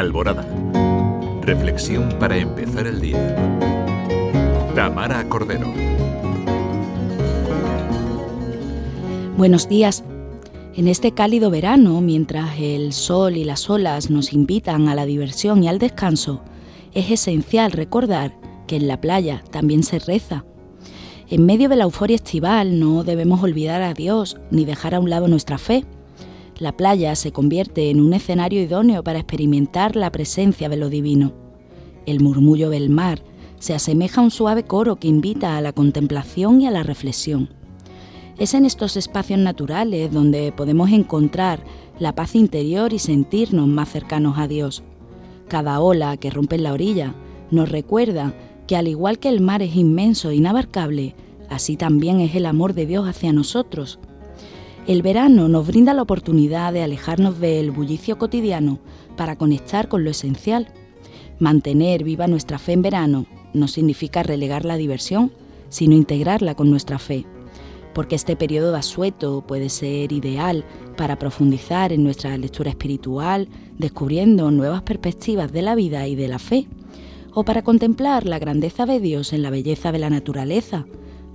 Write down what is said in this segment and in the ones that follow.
Alborada. Reflexión para empezar el día. Tamara Cordero. Buenos días. En este cálido verano, mientras el sol y las olas nos invitan a la diversión y al descanso, es esencial recordar que en la playa también se reza. En medio de la euforia estival no debemos olvidar a Dios ni dejar a un lado nuestra fe. La playa se convierte en un escenario idóneo para experimentar la presencia de lo divino. El murmullo del mar se asemeja a un suave coro que invita a la contemplación y a la reflexión. Es en estos espacios naturales donde podemos encontrar la paz interior y sentirnos más cercanos a Dios. Cada ola que rompe en la orilla nos recuerda que al igual que el mar es inmenso e inabarcable, así también es el amor de Dios hacia nosotros. El verano nos brinda la oportunidad de alejarnos del bullicio cotidiano para conectar con lo esencial. Mantener viva nuestra fe en verano no significa relegar la diversión, sino integrarla con nuestra fe, porque este periodo de asueto puede ser ideal para profundizar en nuestra lectura espiritual, descubriendo nuevas perspectivas de la vida y de la fe o para contemplar la grandeza de Dios en la belleza de la naturaleza,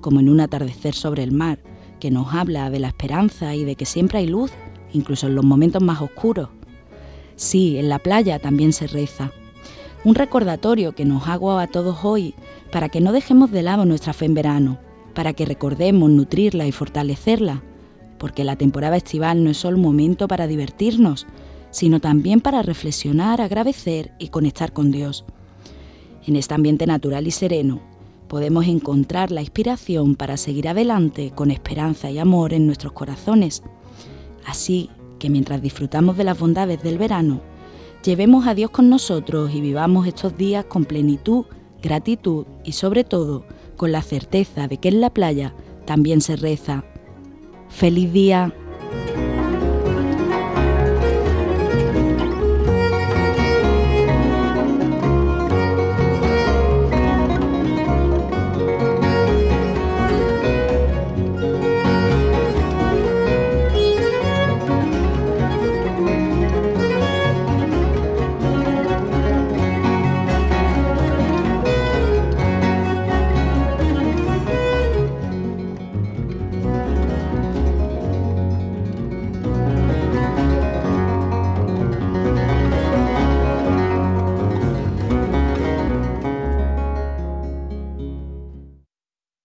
como en un atardecer sobre el mar, que nos habla de la esperanza y de que siempre hay luz, incluso en los momentos más oscuros. Sí, en la playa también se reza. Un recordatorio que nos hago a todos hoy para que no dejemos de lado nuestra fe en verano, para que recordemos nutrirla y fortalecerla, porque la temporada estival no es solo un momento para divertirnos, sino también para reflexionar, agradecer y conectar con Dios. En este ambiente natural y sereno podemos encontrar la inspiración para seguir adelante con esperanza y amor en nuestros corazones. Así que mientras disfrutamos de las bondades del verano, llevemos a Dios con nosotros y vivamos estos días con plenitud, gratitud y sobre todo con la certeza de que en la playa también se reza. ¡Feliz día!